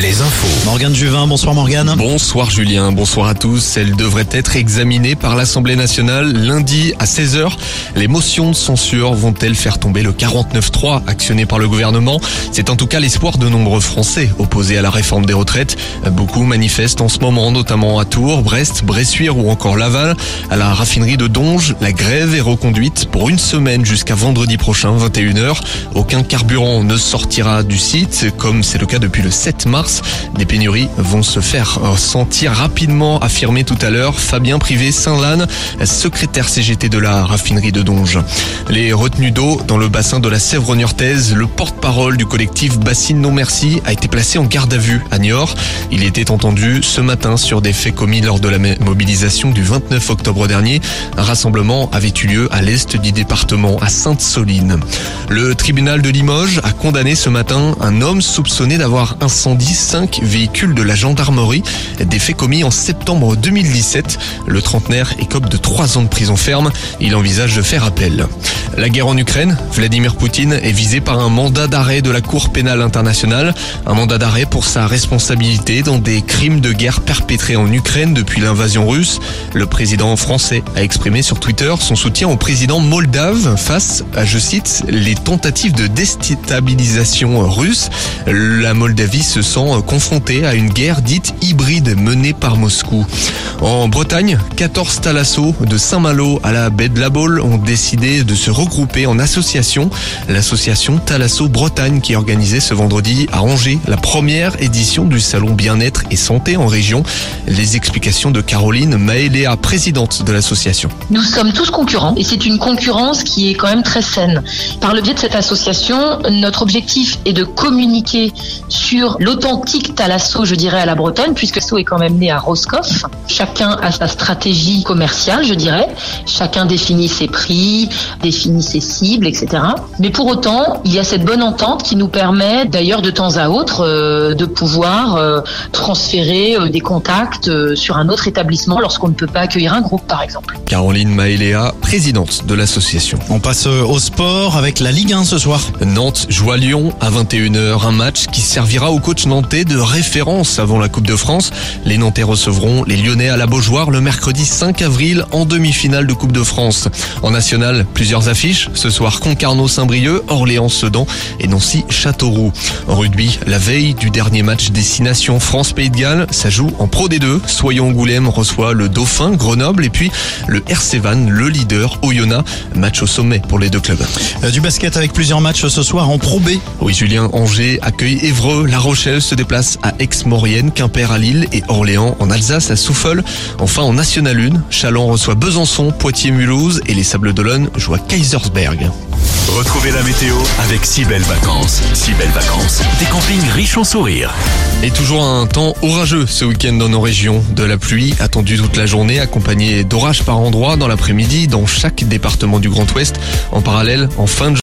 les infos. Morgane Juvin, bonsoir Morgane. Bonsoir Julien, bonsoir à tous. Elle devrait être examinée par l'Assemblée nationale lundi à 16h. Les motions de censure vont-elles faire tomber le 49-3 actionné par le gouvernement? C'est en tout cas l'espoir de nombreux Français opposés à la réforme des retraites. Beaucoup manifestent en ce moment, notamment à Tours, Brest, Bressuire ou encore Laval. À la raffinerie de Donge, la grève est reconduite pour une semaine jusqu'à vendredi prochain, 21h. Aucun carburant ne sortira du site, comme c'est le cas depuis le 7 mars. Des pénuries vont se faire sentir rapidement, affirmé tout à l'heure Fabien Privé Saint-Lanne, secrétaire CGT de la raffinerie de Donge. Les retenues d'eau dans le bassin de la Sèvre niortaise, le porte-parole du collectif Bassine Non Merci a été placé en garde à vue à Niort. Il était entendu ce matin sur des faits commis lors de la mobilisation du 29 octobre dernier. Un rassemblement avait eu lieu à l'est du département, à Sainte-Soline. Le tribunal de Limoges a condamné ce matin un homme soupçonné d'avoir incendié cinq véhicules de la gendarmerie, des faits commis en septembre 2017. Le trentenaire écope de trois ans de prison ferme. Il envisage de faire appel. La guerre en Ukraine, Vladimir Poutine est visé par un mandat d'arrêt de la Cour pénale internationale, un mandat d'arrêt pour sa responsabilité dans des crimes de guerre perpétrés en Ukraine depuis l'invasion russe. Le président français a exprimé sur Twitter son soutien au président moldave face à, je cite, les tentatives de déstabilisation russe. La Moldavie se sent confrontée à une guerre dite hybride menée par Moscou. En Bretagne, 14 thalassos de Saint-Malo à la baie de la Baule ont décidé de se regrouper en association. L'association Thalasso Bretagne qui organisait ce vendredi à Angers la première édition du salon bien-être et santé en région. Les explications de Caroline Maëléa, présidente de l'association. Nous sommes tous concurrents et c'est une concurrence qui est quand même très saine. Par le biais de cette association, notre objectif est de communiquer sur l'authentique Thalasso, je dirais, à la Bretagne, puisque So est quand même né à Roscoff. Chacun a sa stratégie commerciale, je dirais. Chacun définit ses prix, définit ses cibles, etc. Mais pour autant, il y a cette bonne entente qui nous permet d'ailleurs de temps à autre euh, de pouvoir euh, transférer euh, des contacts euh, sur un autre établissement lorsqu'on ne peut pas accueillir un groupe, par exemple. Caroline Maëléa, présidente de l'association. On passe au sport avec la Ligue 1 ce soir. Nantes joue à Lyon à 21h, un match qui servira au coach nantais de référence avant la Coupe de France. Les Nantais recevront les Lyonnais à la Beaujoire le mercredi 5 avril en demi-finale de Coupe de France. En national, plusieurs affiches. Ce soir, Concarneau-Saint-Brieuc, Orléans-Sedan et Nancy-Châteauroux. En rugby, la veille du dernier match Destination France-Pays de Galles, ça joue en Pro D2. Soyon-Angoulême reçoit le Dauphin, Grenoble et puis le RC Van, le leader, Oyonnax. Match au sommet pour les deux clubs. Euh, Du basket avec plusieurs matchs ce soir en Pro B. Oui, Julien Angers accueille Évreux, La Rochelle se déplace à Aix-Maurienne, Quimper à Lille et Orléans en Alsace à Souffle. Enfin en National 1, Chalon reçoit Besançon, Poitiers-Mulhouse et les Sables d'Olonne jouent à Kaisersberg. Retrouvez la météo avec si belles vacances. Si belles vacances, des campings riches en sourires. Et toujours un temps orageux ce week-end dans nos régions. De la pluie attendue toute la journée, accompagnée d'orages par endroits dans l'après-midi dans chaque département du Grand Ouest. En parallèle, en fin de